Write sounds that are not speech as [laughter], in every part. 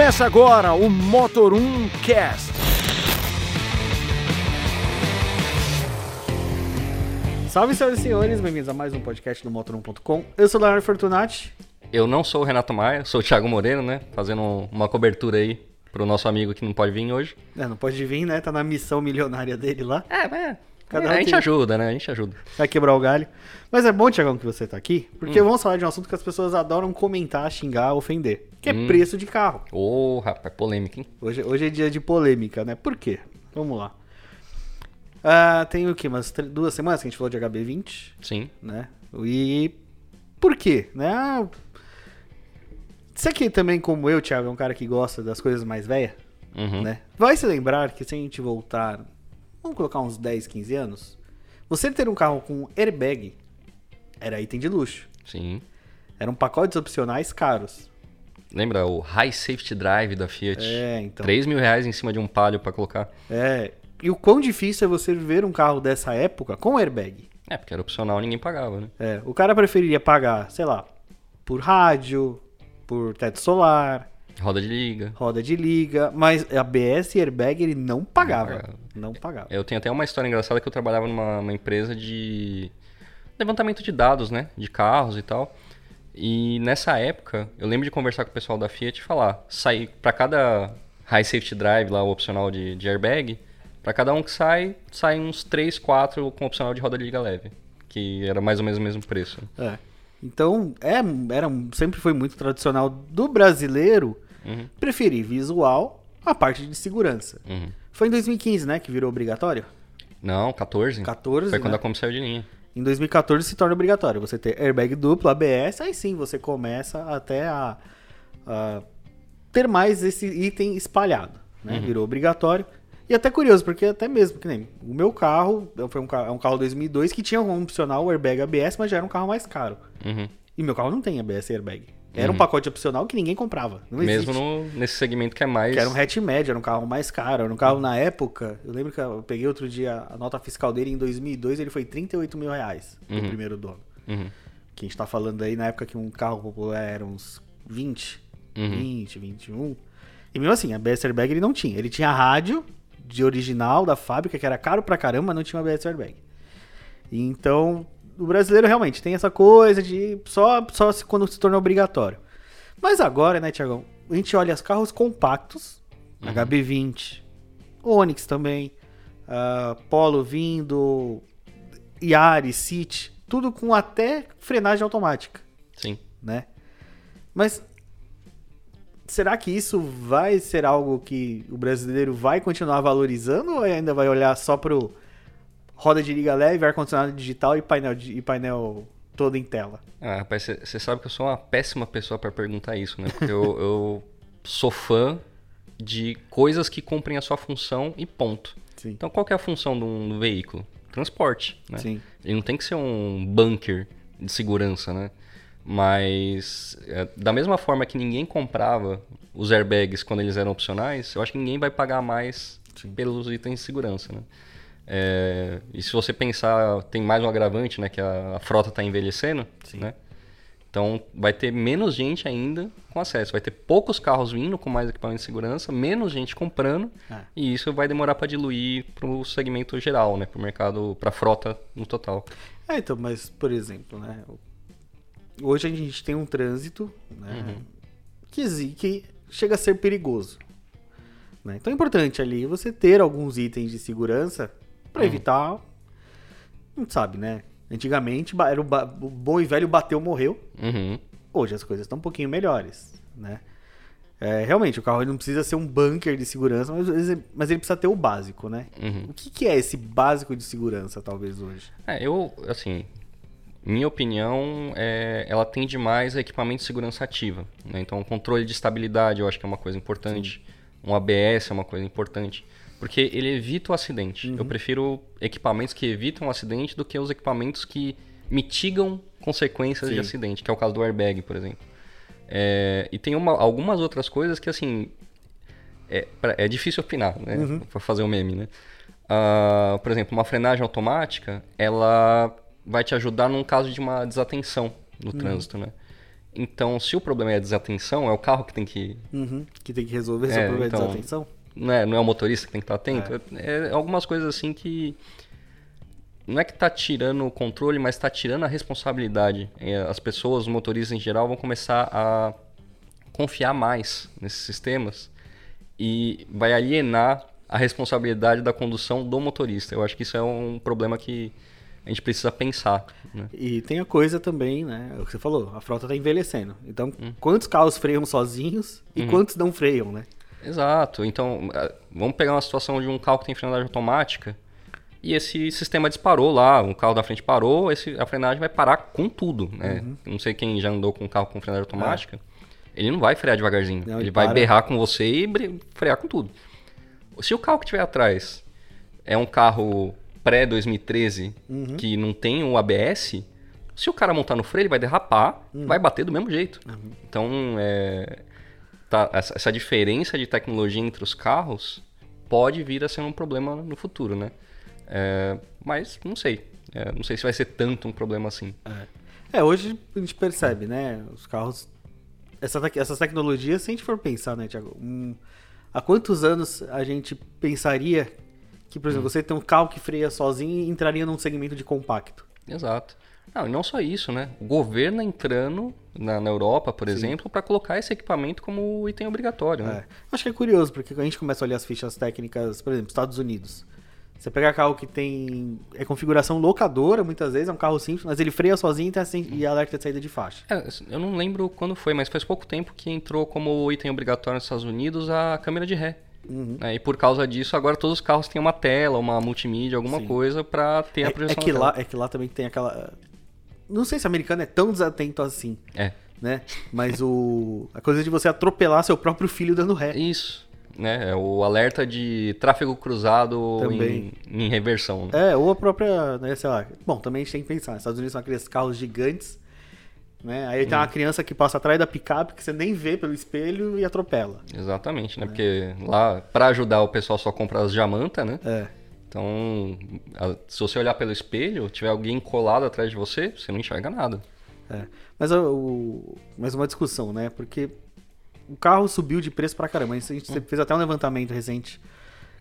Começa agora o Motor 1 Cast. Salve, senhoras e senhores, bem-vindos a mais um podcast do Motor1.com. Eu sou o Leonardo Fortunati. Eu não sou o Renato Maia, sou o Thiago Moreno, né? Fazendo uma cobertura aí pro nosso amigo que não pode vir hoje. É, não pode vir, né? Tá na missão milionária dele lá. É, mas Cada um a gente tem- ajuda, né? A gente ajuda. Vai quebrar o galho. Mas é bom, Tiagão, que você tá aqui, porque vamos falar de um assunto que as pessoas adoram comentar, xingar, ofender. Que é preço de carro. Ô, rapaz, polêmica, hein? Hoje, hoje é dia de polêmica, né? Por quê? Vamos lá. Ah, tem o quê? Umas tre- duas semanas que a gente falou de HB20, Sim. né? E por quê? Né? Ah, Você que também, como eu, Thiago, é um cara que gosta das coisas mais velhas, Uhum. né? Vai se lembrar que se a gente voltar, vamos colocar uns 10, 15 anos, você ter um carro com airbag era item de luxo. Sim. Eram pacotes opcionais caros. Lembra o High Safety Drive da Fiat? É, então. 3 mil reais em cima de um palio pra colocar. É. E o quão difícil é você ver um carro dessa época com airbag? É, porque era opcional, ninguém pagava, né? É, o cara preferiria pagar, sei lá, por rádio, por teto solar, Roda de liga. roda de liga, mas ABS e airbag ele não pagava. pagava. Não pagava. Eu tenho até uma história engraçada que eu trabalhava numa, empresa de levantamento de dados, né? De carros e tal. E nessa época, eu lembro de conversar com o pessoal da Fiat e falar, sair para cada High Safety Drive lá, o opcional de, de airbag, para cada um que sai, sai uns 3, 4 com opcional de roda de liga leve, que era mais ou menos o mesmo preço. É. Então, é, era, sempre foi muito tradicional do brasileiro Uhum. preferir visual a parte de segurança. Uhum. Foi em 2015, né, que virou obrigatório? Não, 14. 14, Foi quando né? a Kombi saiu de linha. Em 2014 se torna obrigatório você ter airbag duplo, ABS, aí sim você começa até a, a ter mais esse item espalhado, né? Virou obrigatório. E até curioso, porque até mesmo, que nem o meu carro, foi um carro, é um carro 2002 que tinha um opcional airbag ABS, mas já era um carro mais caro. Uhum. E meu carro não tem ABS e airbag. Era um pacote opcional que ninguém comprava. Mesmo no, nesse segmento que é mais... Que era um hatch médio, era um carro mais caro. Era um carro na época. Eu lembro que eu peguei outro dia a nota fiscal dele em 2002, ele foi 38 mil reais Uhum. primeiro dono. Uhum. Que a gente tá falando aí na época que um carro popular era uns 20, Uhum. 20, 21. E mesmo assim, a ABS Airbag ele não tinha. Ele tinha rádio de original da fábrica, que era caro pra caramba, mas não tinha ABS Airbag. E então, o brasileiro realmente tem essa coisa de só, só se- quando se torna obrigatório. Mas agora, né, Tiagão? A gente olha os carros compactos, HB20, Onix também, ah, Polo vindo, Yaris, City, tudo com até frenagem automática, Sim. né? Mas será que isso vai ser algo que o brasileiro vai continuar valorizando ou ainda vai olhar só pro roda de liga leve, ar-condicionado digital e painel, e painel todo em tela? Ah, rapaz, você sabe que eu sou uma péssima pessoa pra perguntar isso, né? Porque eu, eu sou fã de coisas que cumprem a sua função e ponto. Sim. Então, qual é a função de um veículo? Transporte, né? Sim. Ele não tem que ser um bunker de segurança, né? Mas, é, da mesma forma que ninguém comprava os airbags quando eles eram opcionais, eu acho que ninguém vai pagar mais Sim. pelos itens de segurança, né? É, e se você pensar, tem mais um agravante, né? Que a, a frota está envelhecendo, Sim. né? Então vai ter menos gente ainda com acesso. Vai ter poucos carros vindo com mais equipamento de segurança, menos gente comprando. É. E isso vai demorar para diluir para o segmento geral, né? Para o mercado, para a frota no total. É, então, mas, por exemplo, né? Hoje a gente tem um trânsito né, que, exi- que chega a ser perigoso. né? Então é importante ali você ter alguns itens de segurança para evitar. Não sabe, né? Antigamente era o, o bom e velho bateu, morreu. Uhum. Hoje as coisas estão um pouquinho melhores, né? É, realmente, o carro não precisa ser um bunker de segurança, mas, ele- mas ele precisa ter o básico, né? Uhum. O que, que é esse básico de segurança, talvez, hoje? É, eu, assim, minha opinião, é, ela tende mais a equipamento de segurança ativa. Né? Então, o controle de estabilidade eu acho que é uma coisa importante. Um ABS é uma coisa importante. Porque ele evita o acidente. Eu prefiro equipamentos que evitam o acidente do que os equipamentos que mitigam consequências de Sim. acidente, que é o caso do airbag, por exemplo. É, e tem uma- algumas outras coisas que, assim, é, é difícil opinar, né? Pra fazer o meme, né? Ah, por exemplo, uma frenagem automática, ela vai te ajudar num caso de uma desatenção no trânsito, né? Então, se o problema é a desatenção, é o carro que tem que. Uhum, que tem que resolver se É, o problema então- é desatenção. Não é, não é o motorista que tem que estar atento. É. é algumas coisas assim que. Não é que tá tirando o controle, mas tá tirando a responsabilidade. É, As pessoas, os motoristas em geral, vão começar a confiar mais nesses sistemas e vai alienar a responsabilidade da condução do motorista. Eu acho que isso é um problema que a gente precisa pensar. Né? E tem a coisa também, né? É o que você falou, a frota tá envelhecendo. Então, Hum. quantos carros freiam sozinhos e Uhum. quantos não freiam, né? Exato. Então, eh, vamos pegar uma situação de um carro que tem frenagem automática e esse sistema disparou lá, um carro da frente parou, esse, a frenagem vai parar com tudo, né? Uhum. Não sei quem já andou com um carro com frenagem automática, ele não vai frear devagarzinho. Não, ele ele vai berrar com você e frear com tudo. Se o carro que tiver atrás é um carro pré-2013 Uhum. que não tem o ABS, se o cara montar no freio, ele vai derrapar, Uhum. vai bater do mesmo jeito. Então, é, tá- essa, diferença de tecnologia entre os carros pode vir a ser um problema no futuro, né? É, mas não sei. É, não sei se vai ser tanto um problema assim. É, hoje a gente percebe, né? Os carros. Essa, essas tecnologias, se a gente for pensar, né, Tiago? hum, há quantos anos a gente pensaria que, por Hum. exemplo, você tem um carro que freia sozinho e entraria num segmento de compacto? Exato. Não, e não só isso, né? O governo entrando na, na Europa, por exemplo, para colocar esse equipamento como item obrigatório, né? É. Acho que é curioso, porque quando a gente começa a olhar as fichas técnicas, por exemplo, Estados Unidos. Você pega carro que tem. É configuração locadora, muitas vezes, é um carro simples, mas ele freia sozinho e, assim- e alerta de saída de faixa. É, eu não lembro quando foi, mas faz pouco tempo que entrou como item obrigatório nos Estados Unidos a câmera de ré. Uhum. né? E por causa disso, agora todos os carros têm uma tela, uma multimídia, alguma Sim. coisa para ter É, a é projeção que lá, é que lá também tem aquela. Não sei se o americano é tão desatento assim, É, né? Mas o. A coisa de você atropelar seu próprio filho dando ré. isso. Né? É o alerta de tráfego cruzado Também. em, em reversão. Né? É, ou a própria, né, sei lá. Bom, também a gente tem que pensar. Estados Unidos são aqueles carros gigantes, né? Aí tem uma criança que passa atrás da picape que você nem vê pelo espelho e atropela. Exatamente, né? Porque lá, para ajudar, o pessoal só compra as jamanta, né? É. Então, se você olhar pelo espelho, tiver alguém colado atrás de você, você não enxerga nada. É. Mas o, mais uma discussão, né? Porque o carro subiu de preço pra caramba. A gente Hum. fez até um levantamento recente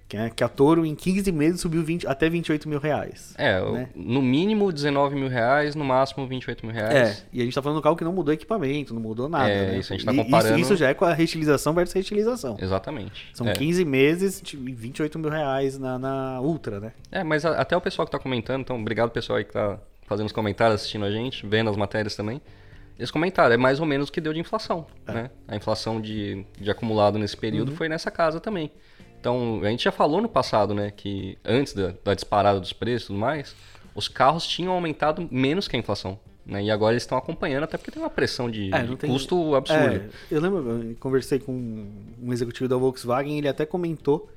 que, é, que a Toro em 15 meses subiu 20 até 28 mil reais. É, Né? no mínimo 19 mil reais, no máximo 28 mil É, reais. e a gente tá falando do carro que não mudou equipamento, não mudou nada, É, né? isso a gente tá E comparando- Isso, isso já é com a reutilização versus reutilização. Exatamente. São é. 15 meses de 28 mil reais na, na Ultra, né? É, mas a- até o pessoal que tá comentando, então obrigado pessoal aí que tá fazendo os comentários, assistindo a gente, vendo as matérias também. Eles comentaram, é mais ou menos o que deu de inflação, É. né? A inflação de, de acumulado nesse Uhum. período foi nessa casa também. Então, a gente já falou no passado, né, que antes da, da disparada dos preços e tudo mais, os carros tinham aumentado menos que a inflação. Né? E agora eles estão acompanhando, até porque tem uma pressão de, É, de tem- custo absurdo. É, eu lembro, eu conversei com um executivo da Volkswagen, ele até comentou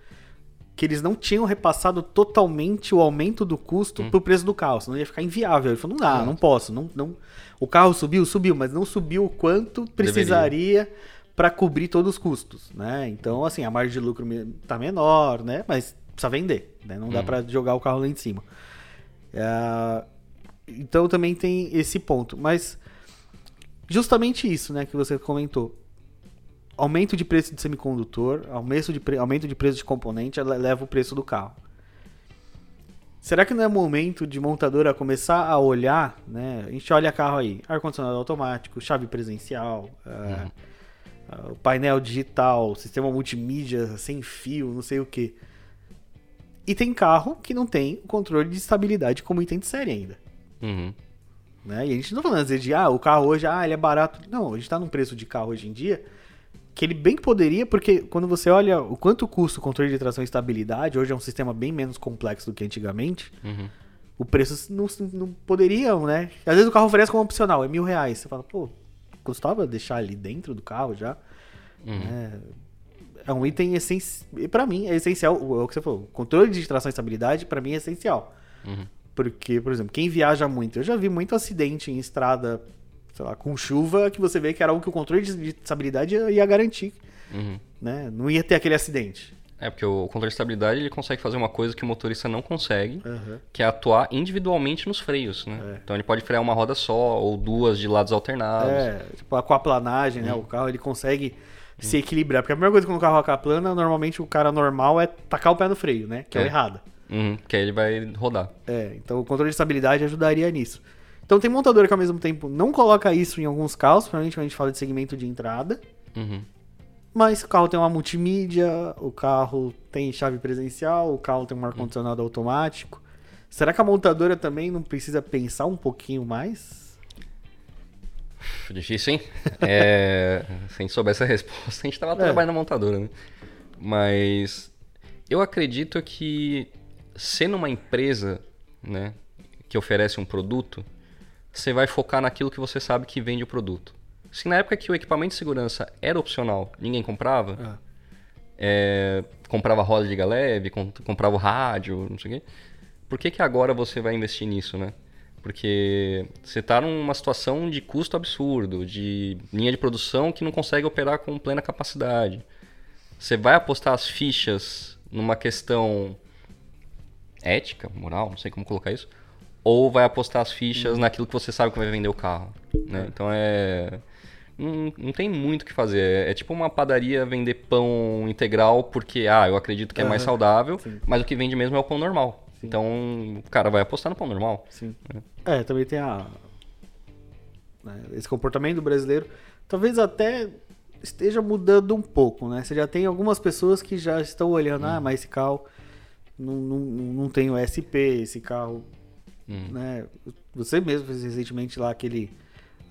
que eles não tinham repassado totalmente o aumento do custo pro preço do carro, senão ia ficar inviável. Ele falou, não dá, não posso, não, não... O carro subiu, subiu, mas não subiu o quanto precisaria para cobrir todos os custos, né? Então, assim, a margem de lucro tá menor, né? Mas precisa vender, né? Não dá Uhum. para jogar o carro lá em cima. É, Então também tem esse ponto, mas justamente isso, né, que você comentou. Aumento de preço de semicondutor, aumento de, pre- aumento de preço de componente leva o preço do carro. Será que não é momento de montadora começar a olhar, né? A gente olha carro aí, ar-condicionado automático, chave presencial, ah, ah, o painel digital, sistema multimídia sem fio, não sei o que. E tem carro que não tem o controle de estabilidade como item de série ainda. Uhum. Né? E a gente não tá falando às vezes de, ah, o carro hoje, ah, ele é barato. Não, a gente tá num preço de carro hoje em dia que ele bem poderia, porque quando você olha o quanto custa o controle de tração e estabilidade, hoje é um sistema bem menos complexo do que antigamente, Uhum. o preço não, não poderiam, né? Às vezes o carro oferece como opcional, é mil reais. Você fala, pô, custava deixar ali dentro do carro já? Uhum. É, é um item essencial. Pra mim, é essencial. o- É o que você falou. Controle de tração e estabilidade, pra mim, é essencial. Uhum. Porque, por exemplo, quem viaja muito, eu já vi muito acidente em estrada, sei lá, com chuva, que você vê que era algo que o controle de de estabilidade ia, ia garantir, Uhum. né? Não ia ter aquele acidente. É, porque o controle de estabilidade ele consegue fazer uma coisa que o motorista não consegue, Aham. que é atuar individualmente nos freios, né? É. Então ele pode frear uma roda só ou duas de lados alternados. É, tipo, a aquaplanagem, Hum. né? O carro ele consegue se equilibrar. Porque a primeira coisa que no carro aquaplana, normalmente o cara normal é tacar o pé no freio, né? Que é, o É. errado. Uhum, que aí ele vai rodar. É, então o controle de estabilidade ajudaria nisso. Então tem montadora que ao mesmo tempo não coloca isso em alguns carros, principalmente quando a gente fala de segmento de entrada. Uhum. Mas o carro tem uma multimídia, o carro tem chave presencial, o carro tem um ar-condicionado automático. Será que a montadora também não precisa pensar um pouquinho mais? Difícil, hein? [laughs] É, se a gente soubesse a resposta, a gente tava É. trabalhando na montadora, né? Mas eu acredito que sendo uma empresa, né, que oferece um produto, você vai focar naquilo que você sabe que vende o produto. Se na época que o equipamento de segurança era opcional, ninguém comprava, Ah, é, comprava roda de liga leve, com- comprava o rádio, não sei o quê. Por que, que agora você vai investir nisso, né? Porque você está numa situação de custo absurdo, de linha de produção que não consegue operar com plena capacidade. Você vai apostar as fichas numa questão ética, moral, não sei como colocar isso, ou vai apostar as fichas naquilo que você sabe que vai vender o carro, né? Então é não, não tem muito o que fazer. É, é tipo uma padaria vender pão integral porque, ah, eu acredito que é mais Aham, saudável, sim. mas o que vende mesmo é o pão normal. Então, o cara vai apostar no pão normal. sim. É, também tem a. né, esse comportamento do brasileiro. Talvez até esteja mudando um pouco, né? Você já tem algumas pessoas que já estão olhando, ah, mas esse carro não, não, não tem o SP, esse carro Hum. né? Você mesmo fez recentemente lá aquele.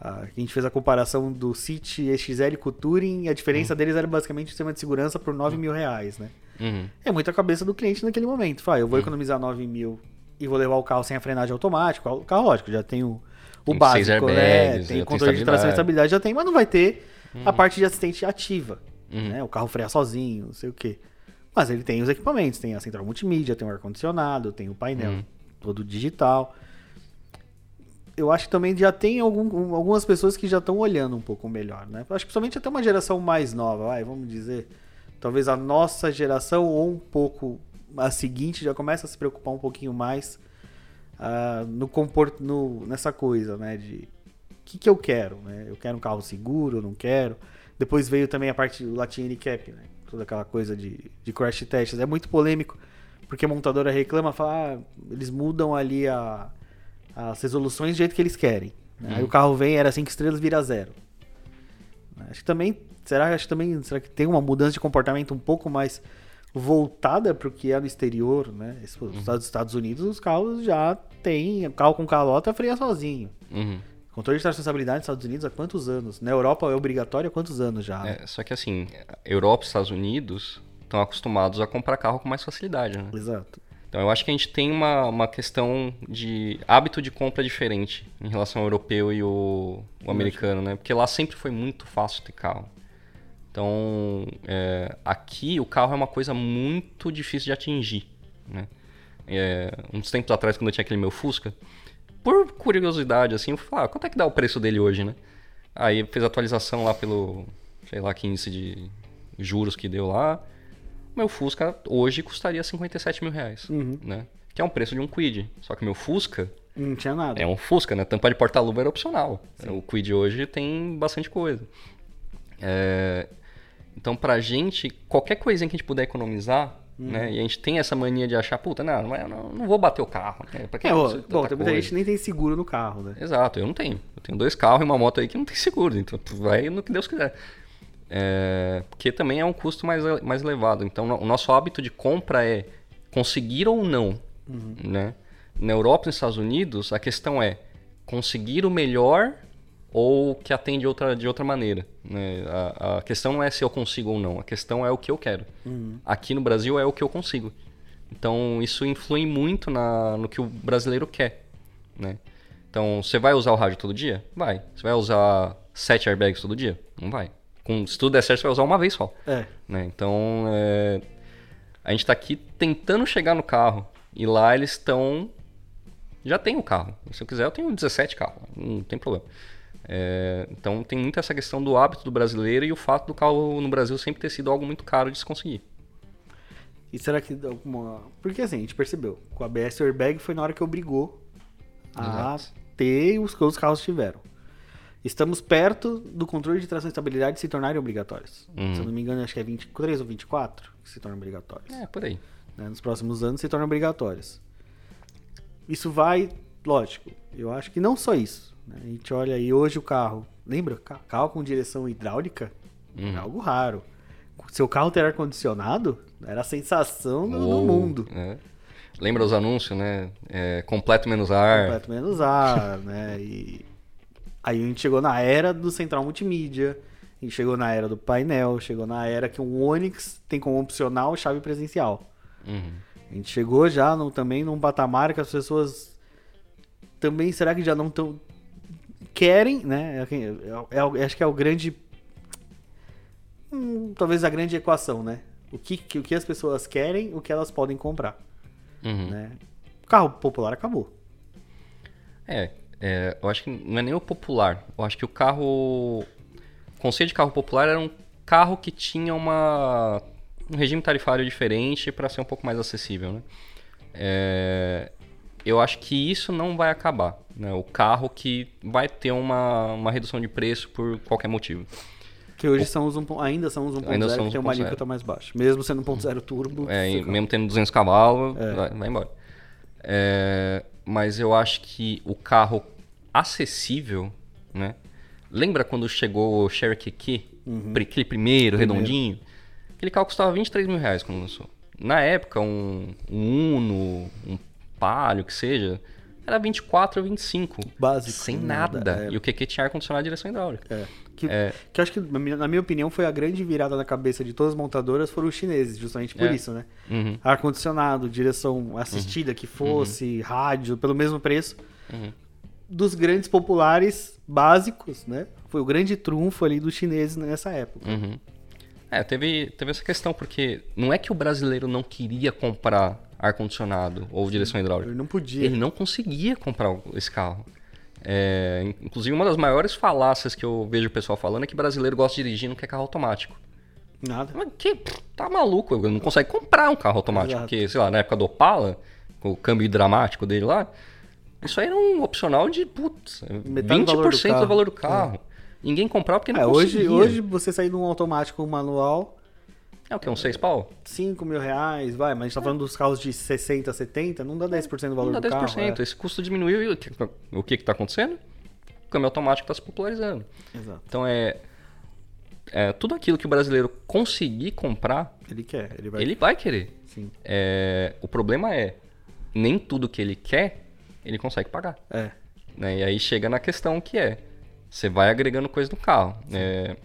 A- gente fez a comparação do City XL com o Touring e a diferença deles era basicamente o sistema de segurança por 9 mil reais, né? Uhum. É muito a cabeça do cliente naquele momento. Fala, eu vou economizar 9 mil e vou levar o carro sem a frenagem automática. O carro, lógico, já tem o, o Tem básico, seis né? airbags, Tem controle de tração e estabilidade. já tem, mas não vai ter a parte de assistente ativa. Uhum. Né? O carro freia sozinho, não sei o quê. Mas ele tem os equipamentos, tem a central multimídia, tem o ar-condicionado, tem o painel Uhum. todo digital. Eu acho que também já tem algum- algumas pessoas que já estão olhando um pouco melhor, né? Eu acho que principalmente até uma geração mais nova, vai, vamos dizer. Talvez a nossa geração ou um pouco a seguinte já começa a se preocupar um pouquinho mais ah, no, comport no nessa coisa, né? De o que, que eu quero, né? Eu quero um carro seguro, não quero. Depois veio também a parte do Latin Cap, né? Toda aquela coisa de, de crash tests. É muito polêmico, porque a montadora reclama, fala, ah, eles mudam ali a, as resoluções do jeito que eles querem. né? Aí o carro vem, era 5 estrelas, vira zero. Acho que também, será, acho que também, será que tem uma mudança de comportamento um pouco mais voltada para o que é no exterior, né? Esse- Os Estados- Unidos, os carros já tem carro com calota freia sozinho. Uhum. Controle de responsabilidade nos Estados Unidos há quantos anos? Na Europa é obrigatório há quantos anos já? É, só que assim, Europa e Estados Unidos estão acostumados a comprar carro com mais facilidade, né? Exato. Então eu acho que a gente tem uma, uma questão de hábito de compra diferente em relação ao europeu e o, o americano, né? Porque lá sempre foi muito fácil ter carro. Então, é, aqui o carro é uma coisa muito difícil de atingir, né? É, uns tempos atrás, quando eu tinha aquele meu Fusca, por curiosidade, assim, eu falei, ah, quanto é que dá o preço dele hoje, né? Aí fez atualização lá pelo, sei lá, que índice de juros que deu lá. Meu Fusca hoje custaria 57 mil reais, Uhum. né? Que é um preço de um Quid. Só que meu Fusca Não tinha nada. é um Fusca, né? Tampa de porta-luva era opcional. O Quid hoje tem bastante coisa. É, Então, pra gente, qualquer coisinha que a gente puder economizar, Uhum. né? E a gente tem essa mania de achar, puta, não, não, é- não, vou bater o carro. Né? Pra que É, eu bom, tem muita gente nem tem seguro no carro, né? Exato, eu não tenho. Eu tenho dois carros e uma moto aí que não tem seguro, então tu vai no que Deus quiser. É, porque também é um custo mais, mais elevado. Então o nosso hábito de compra é conseguir ou não. Né? Na Europa e nos Estados Unidos, a questão é conseguir o melhor ou que atende outra, de outra maneira. né? A, a questão não é se eu consigo ou não, a questão é o que eu quero. Aqui no Brasil é o que eu consigo. Então isso influi muito na, no que o brasileiro quer. Né? Então, você vai usar o rádio todo dia? Vai. Você vai usar sete airbags todo dia? Não vai. Com, se tudo der certo, você vai usar uma vez só. É. né? Então, é, a gente está aqui tentando chegar no carro. E lá eles estão... Já tem o carro. Se eu quiser, eu tenho 17 carros. Não tem problema. É, então, tem muito essa questão do hábito do brasileiro e o fato do carro no Brasil sempre ter sido algo muito caro de se conseguir. E será que alguma. Porque assim, a gente percebeu, com a ABS airbag foi na hora que obrigou a Exato. ter os que os carros tiveram. Estamos perto do controle de tração e estabilidade se tornarem obrigatórios. Uhum. Se eu não me engano, acho que é 23 ou 24 que se tornam obrigatórios. É, por aí. né? Nos próximos anos se tornam obrigatórios. Isso vai, lógico, eu acho que não só isso. né? A gente olha aí hoje o carro, lembra? Ca- Carro com direção hidráulica Uhum. é algo raro. Seu carro ter ar-condicionado era a sensação do, mundo. né? Lembra os anúncios, né? É, completo menos ar. Completo menos ar, [laughs] né? E aí a gente chegou na era do central multimídia, a gente chegou na era do painel, chegou na era que um Onix tem como opcional chave presencial. Uhum. A gente chegou já no- também num patamar que as pessoas também será que já não tão querem, né? É, é- é o- acho que é o grande hum, talvez a grande equação, né? O que, que- o que as pessoas querem, o que elas podem comprar, Uhum. né? O carro popular acabou. É, é, eu acho que não é nem o popular. Eu acho que o carro. O conceito de carro popular era um carro que tinha uma, um regime tarifário diferente para ser um pouco mais acessível, né? É, eu acho que isso não vai acabar. Né? O carro que vai ter uma, uma redução de preço por qualquer motivo. Que hoje são os 1. ainda são os 1.0 Ainda são que tem uma 1.0. alíquota mais baixa. Mesmo sendo 1.0 turbo. É, mesmo tendo 200 cavalos, vai, vai embora. É, mas eu acho que o carro acessível, né? Lembra quando chegou o Cherokee Key? Pri- Aquele primeiro, redondinho? Aquele carro custava 23 mil reais quando lançou. Na época, um, um Uno, um Palio, que seja, era 24 ou 25. Básico, Sem nada, nada. é. E o QQ tinha ar-condicionado e direção hidráulica. É. Que, É. que acho que, na minha opinião, foi a grande virada na cabeça de todas as montadoras foram os chineses, justamente por É. isso, né? Uhum. Ar-condicionado, direção assistida que fosse, rádio, pelo mesmo preço. Uhum. Dos grandes populares básicos, né? Foi o grande trunfo ali dos chineses nessa época. Uhum. É, teve, teve essa questão, porque não é que o brasileiro não queria comprar ar-condicionado ou direção hidráulica. Ele não podia. Ele não conseguia comprar esse carro. É, in- inclusive, uma das maiores falácias que eu vejo o pessoal falando é que brasileiro gosta de dirigir e não quer carro automático. Nada. Mas que tá maluco, não consegue comprar um carro automático. Exato. Porque, sei lá, na época do Opala, com o câmbio dramático dele lá, isso aí era um opcional de, putz, Metade 20% do valor do do carro. valor do carro. Ninguém comprava porque não É, hoje, conseguia. hoje você sair de um automático manual, É o que? Uns 6 pau? 5 mil reais, vai, mas a gente tá falando dos carros de 60, 70, não dá 10% do valor Não dá do 10%. carro. é. Esse custo diminuiu e o que, que tá acontecendo? O câmbio automático está se popularizando. Exato. Então é, é tudo aquilo que o brasileiro conseguir comprar, Ele quer, ele vai. ele vai querer. Sim. É, o problema é, nem tudo que ele quer, ele consegue pagar. É. né? E aí chega na questão que é, você vai agregando coisa no carro. É,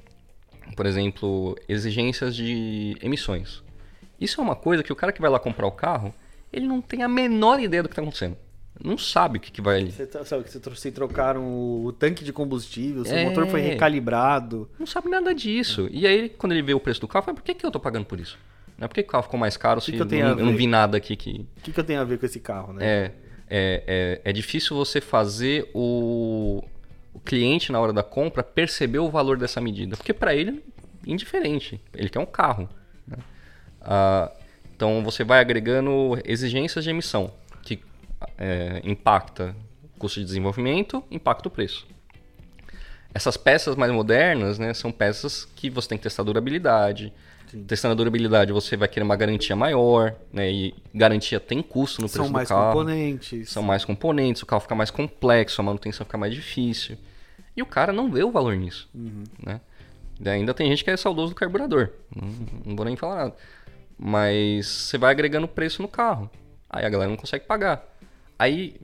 por exemplo, exigências de emissões. Isso é uma coisa que o cara que vai lá comprar o carro, ele não tem a menor ideia do que está acontecendo. Não sabe o que, que vai ali. Você tá- sabe que você trocaram o, tanque de combustível, seu É. motor foi recalibrado. Não sabe nada disso. E aí, quando ele vê o preço do carro, fala, por que, que eu tô pagando por isso? Não é porque o carro ficou mais caro se que eu não, eu não vi nada aqui que. O que, que eu tenho a ver com esse carro, né? É, é, é, é difícil você fazer o, o cliente, na hora da compra, perceber o valor dessa medida. Porque para ele indiferente. Ele quer um carro. né? Ah, então você vai agregando exigências de emissão, que é, impacta o custo de desenvolvimento, impacta o preço. Essas peças mais modernas, né, são peças que você tem que testar durabilidade. Sim. Testando a durabilidade, você vai querer uma garantia maior, né? E garantia tem custo no preço São mais do carro. componentes. São mais componentes, o carro fica mais complexo, a manutenção fica mais difícil. E o cara não vê o valor nisso, Uhum. né? E ainda tem gente que é saudoso do carburador. Não, não vou nem falar nada. Mas você vai agregando preço no carro. Aí a galera não consegue pagar. Aí,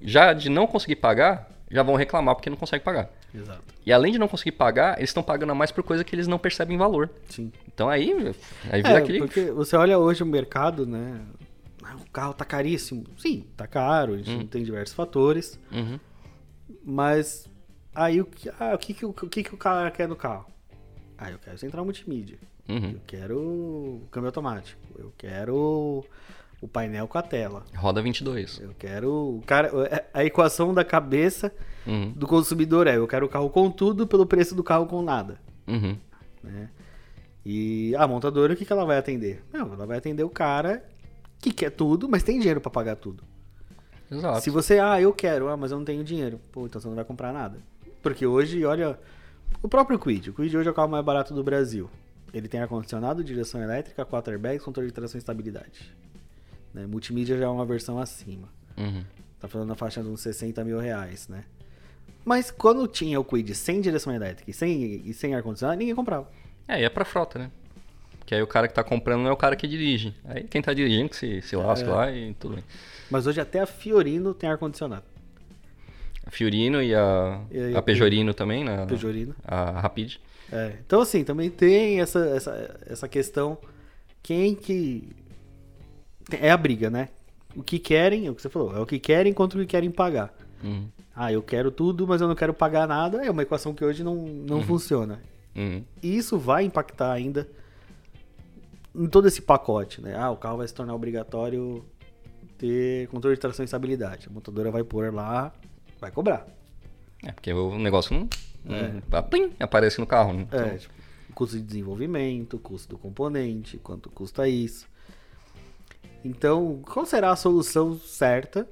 já de não conseguir pagar, já vão reclamar porque não consegue pagar. Exato. E além de não conseguir pagar, eles estão pagando a mais por coisa que eles não percebem valor. Sim. Então aí, aí vira É, aquele. porque você olha hoje o mercado, né? Ah, O carro tá caríssimo. Sim, tá caro, a gente tem diversos fatores. Uhum. Mas aí o que, ah, o, que, que, o que, que o cara quer no carro? Ah, eu quero central multimídia. Uhum. Eu quero câmbio automático. Eu quero o painel com a tela. Roda 22. Eu quero o cara. A equação da cabeça Uhum. do consumidor é: eu quero o carro com tudo pelo preço do carro com nada. Uhum. né? E a montadora, o que, que ela vai atender? Não, ela vai atender o cara que quer tudo, mas tem dinheiro pra pagar tudo. Exato. Se você, ah, eu quero, ah, mas eu não tenho dinheiro. Pô, então você não vai comprar nada. Porque hoje, olha, o próprio Quid. O Quid hoje é o carro mais barato do Brasil. Ele tem ar-condicionado, direção elétrica, 4 airbags, controle de tração e estabilidade. Né? Multimídia já é uma versão acima. Uhum. Tá falando na faixa de uns 60 mil reais, né? Mas quando tinha o Quid sem direção elétrica e sem, e sem ar-condicionado, ninguém comprava. É, e é pra frota, né? Que aí o cara que tá comprando não é o cara que dirige. Aí quem tá dirigindo que se, se lasca É. lá e tudo bem. Mas hoje até a Fiorino tem ar-condicionado. A Fiorino e a, E a- a Pejorino também, né? Pejorino. A Rapid. É, então, assim, também tem essa, essa, essa questão. Quem que. É a briga, né? O que querem, é o que você falou, é o que querem contra o que querem pagar. Uhum. Ah, eu quero tudo, mas eu não quero pagar nada. É uma equação que hoje não, não funciona. Uhum. E isso vai impactar ainda em todo esse pacote, né? Ah, o carro vai se tornar obrigatório ter controle de tração e estabilidade. A montadora vai pôr lá, vai cobrar. É, porque o negócio não, não É. plim, aparece no carro. Né? É, Então, tipo, custo de desenvolvimento, custo do componente, quanto custa isso. Então, qual será a solução certa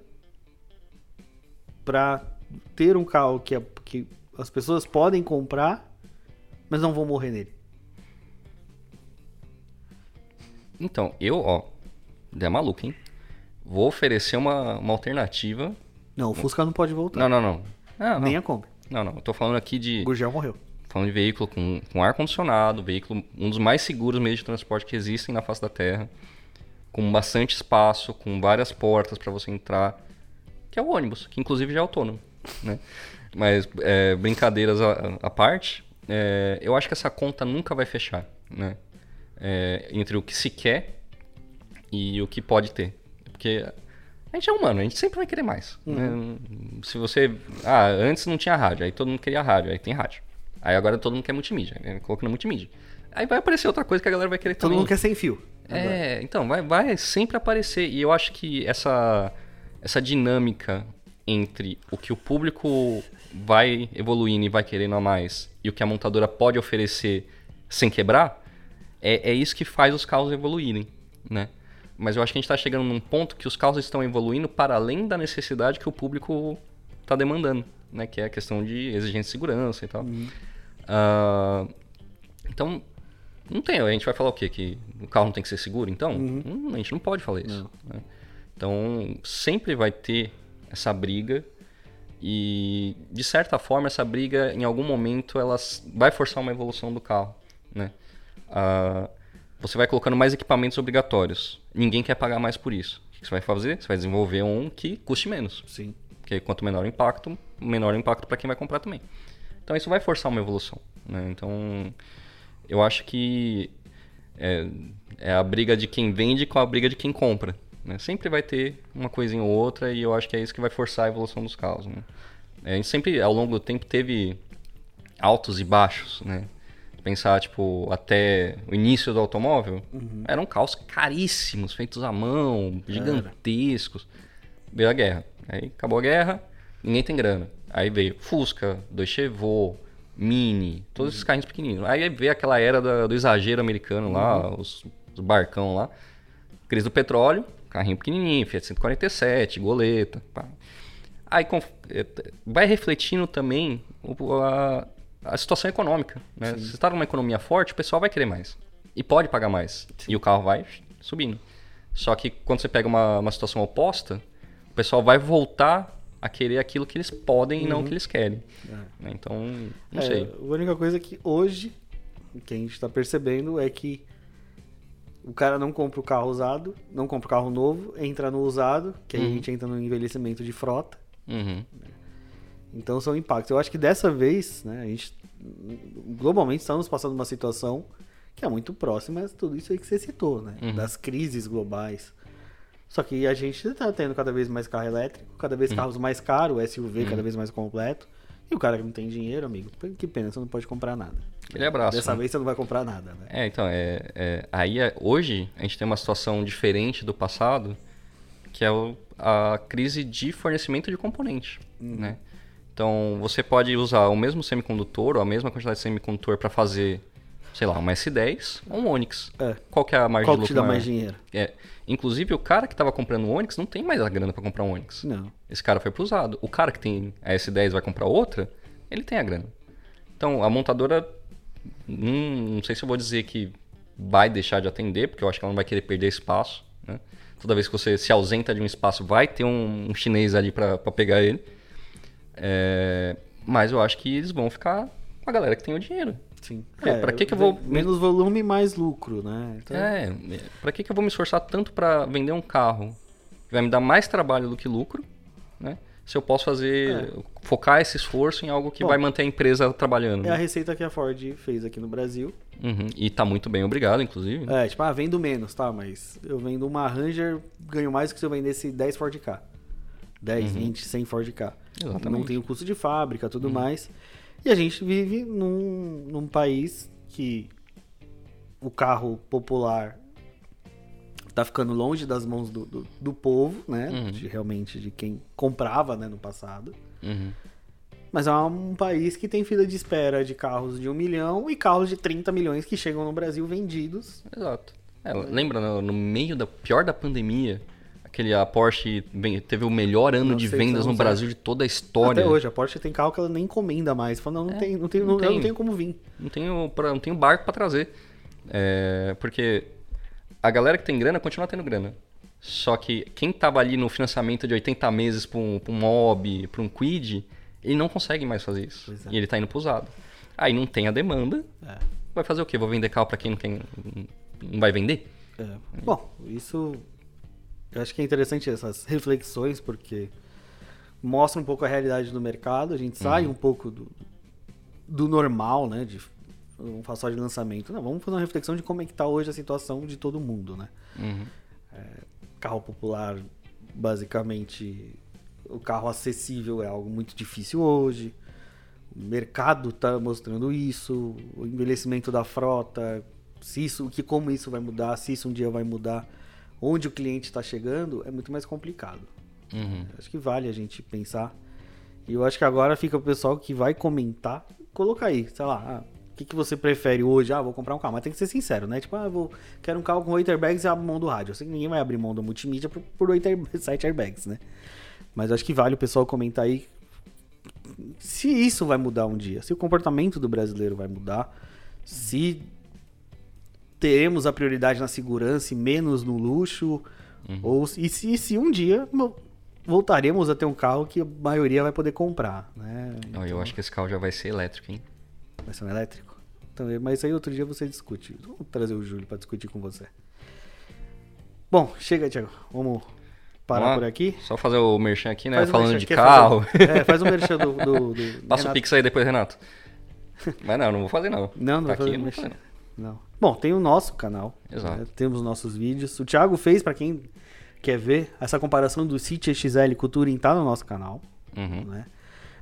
para ter um carro que, é- que as pessoas podem comprar, mas não vão morrer nele? então, eu, ó, é maluco, hein? Vou oferecer uma, uma alternativa. Não, o Fusca não pode voltar. Não, não, não. Ah, não. Nem a Kombi. Não, não. Eu tô falando aqui de. O Gurgel morreu. Falando de veículo com, com ar-condicionado, veículo, um dos mais seguros meios de transporte que existem na face da Terra, com bastante espaço, com várias portas para você entrar, que é o ônibus, que inclusive já é autônomo, né? Mas é, brincadeiras à, à parte, é, eu acho que essa conta nunca vai fechar, né? É, entre o que se quer e o que pode ter, porque a gente é humano, a gente sempre vai querer mais. né? Se você. Ah, antes não tinha rádio, aí todo mundo queria rádio, aí tem rádio. Aí agora todo mundo quer multimídia, aí coloca na multimídia. Aí vai aparecer outra coisa que a galera vai querer Todo também. mundo quer sem fio. Agora. É, então, vai, vai sempre aparecer. E eu acho que essa, essa dinâmica entre o que o público vai evoluindo e vai querendo a mais e o que a montadora pode oferecer sem quebrar, é, é isso que faz os carros evoluírem, né? Mas eu acho que a gente está chegando num ponto que os carros estão evoluindo para além da necessidade que o público está demandando, né? Que é a questão de exigência de segurança e tal. Ah, então, não tem. A gente vai falar o quê? Que o carro não tem que ser seguro? Então, Hum, a gente não pode falar isso. né? Então, sempre vai ter essa briga e, de certa forma, essa briga, em algum momento, ela vai forçar uma evolução do carro, né? Ah, você vai colocando mais equipamentos obrigatórios. Ninguém quer pagar mais por isso. O que você vai fazer? Você vai desenvolver um que custe menos. Sim. Porque quanto menor o impacto, menor o impacto para quem vai comprar também. Então isso vai forçar uma evolução. né? Então eu acho que é, é a briga de quem vende com a briga de quem compra. né? Sempre vai ter uma coisinha ou outra e eu acho que é isso que vai forçar a evolução dos carros. né? É, a gente sempre, ao longo do tempo, teve altos e baixos, né? Pensar, tipo, até o início do automóvel, eram carros caríssimos, feitos à mão, gigantescos. Veio a guerra. Aí acabou a guerra, ninguém tem grana. Aí veio Fusca, Dois Chevaux, Mini, todos esses carrinhos pequenininhos. Aí veio aquela era da- do exagero americano lá, os, os barcão lá. Crise do petróleo, carrinho pequenininho, Fiat 147, goleta. pá. Aí conf- eh, vai refletindo também a, a situação econômica. Né? Se você está numa economia forte, o pessoal vai querer mais. E pode pagar mais. E o carro vai subindo. Só que quando você pega uma, uma situação oposta, o pessoal vai voltar a querer aquilo que eles podem e não o que eles querem. né? Então, não É, sei. A única coisa que hoje, que a gente está percebendo é que o cara não compra o carro usado, não compra o carro novo, entra no usado, que aí a gente entra no envelhecimento de frota. Uhum. Então são impactos. Eu acho que dessa vez, né, a gente globalmente estamos passando uma situação que é muito próxima a tudo isso aí que você citou, né? Uhum. Das crises globais. Só que a gente está tendo cada vez mais carro elétrico, cada vez carros mais caros, SUV cada vez mais completo. E o cara que não tem dinheiro, amigo, que pena, você não pode comprar nada. Aquele abraço. Dessa né? vez você não vai comprar nada, né? É, então, é, é- aí é- hoje a gente tem uma situação diferente do passado, que é o- a crise de fornecimento de componente, né? Então, você pode usar o mesmo semicondutor ou a mesma quantidade de semicondutor para fazer sei lá, um S10 ou um Onix. É. Qual que é a margem Qual de que te lucro dá maior? mais dinheiro? É. Inclusive, o cara que tava comprando o Onix não tem mais a grana pra comprar um Onix. Não. Esse cara foi pro usado. O cara que tem a S10 e vai comprar outra, ele tem a grana. Então, a montadora, hum, não sei se eu vou dizer que vai deixar de atender, porque eu acho que ela não vai querer perder espaço. Né? Toda vez que você se ausenta de um espaço, vai ter um, um chinês ali pra pegar ele. É, mas eu acho que eles vão ficar com a galera que tem o dinheiro. Sim. É, pra que que eu vou- Menos volume, mais lucro, né? Então, É, pra que, que eu vou me esforçar tanto pra vender um carro que vai me dar mais trabalho do que lucro, né? Se eu posso fazer, focar esse esforço em algo que Bom, vai manter a empresa trabalhando. É a receita que a Ford fez aqui no Brasil. Uhum, E tá muito bem, obrigado, inclusive. É, tipo, ah, vendo menos, tá? Mas eu vendo uma Ranger, ganho mais do que se eu vendesse 10 Ford K. 10, 20, 100 Ford K. Uhum. Exatamente. Uhum. Não tem o custo de fábrica, tudo mais. E a gente vive num, num país que o carro popular tá ficando longe das mãos do, do, do povo, né? Uhum. De, realmente de quem comprava, né, no passado. Uhum. Mas é um país que tem fila de espera de carros de 1 milhão e carros de 30 milhões que chegam no Brasil vendidos. Exato. É, lembra, no, no meio da pior da pandemia, aquele a Porsche bem, teve o melhor ano de 911, vendas no é. Brasil de toda a história. Até hoje, a Porsche tem carro que ela nem encomenda mais. Fala, não, não, tem, não, tem, É, não não, eu tem. não tenho como vir. Não tenho, pra- não tenho barco pra trazer. É, porque a galera que tem grana continua tendo grana. Só que quem tava ali no financiamento de 80 meses pra um, pra um mob, pra um quid, ele não consegue mais fazer isso. É. E ele tá indo pro usado. Aí não tem a demanda. É. Vai fazer o quê? Vou vender carro pra quem não tem. Não vai vender? É. Bom, isso. Eu acho que é interessante essas reflexões, porque mostra um pouco a realidade do mercado. A gente sai um pouco do, do normal, né? De, vamos falar só de lançamento. Não, vamos fazer uma reflexão de como é que tá hoje a situação de todo mundo, né? Uhum. carro popular, basicamente, o carro acessível é algo muito difícil hoje. O mercado está mostrando isso, o envelhecimento da frota, se isso, que como isso vai mudar, se isso um dia vai mudar, onde o cliente está chegando, é muito mais complicado. Uhum. Acho que vale a gente pensar. E eu acho que agora fica o pessoal que vai comentar, colocar aí, sei lá, ah, o que, que você prefere hoje? Ah, vou comprar um carro, mas tem que ser sincero, né? Tipo, ah, vou, quero um carro com 8 airbags e abro mão do rádio. Eu sei que ninguém vai abrir mão do multimídia por, por 8 air, [laughs] 7 airbags, né? Mas acho que vale o pessoal comentar aí se isso vai mudar um dia, se o comportamento do brasileiro vai mudar, se teremos a prioridade na segurança e menos no luxo, ou se- e se, se um dia mo- voltaremos a ter um carro que a maioria vai poder comprar, né? Não, eu acho que esse carro já vai ser elétrico, hein? Vai ser um elétrico? Também, mas aí outro dia você discute. Vou trazer o Júlio para discutir com você. Bom, chega, Thiago. Vamos parar Vamos por aqui. Só fazer o merchan aqui, né? Faz o Falando merchan. de carro. fazer- [laughs] é, faz o merchan do. do, do [laughs] Passa o Renato. pix aí depois, Renato. Mas não, não vou fazer não. Não, não Tá vai fazer aqui, fazer, não. Não. Bom, tem o nosso canal. Exato. né? Temos nossos vídeos. O Thiago fez, para quem quer ver, essa comparação do City XL com o Touring tá no nosso canal. Uhum. Né?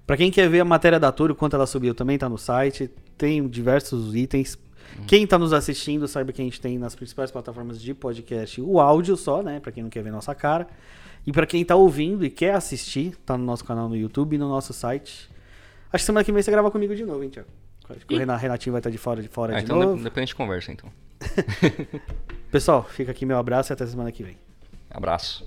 Para quem quer ver a matéria da Toro, quanto ela subiu, também tá no site. Tem diversos itens. Quem tá nos assistindo, saiba que a gente tem nas principais plataformas de podcast o áudio só, né? Para quem não quer ver nossa cara. E para quem tá ouvindo e quer assistir, tá no nosso canal no YouTube e no nosso site. Acho que semana que vem você grava comigo de novo, hein, Thiago? Acho que o Ih. Renan- Renatinho vai estar de fora de fora Ah, de então novo. de- depois a gente conversa, então. [laughs] Pessoal, fica aqui meu abraço e até semana que vem. Abraço.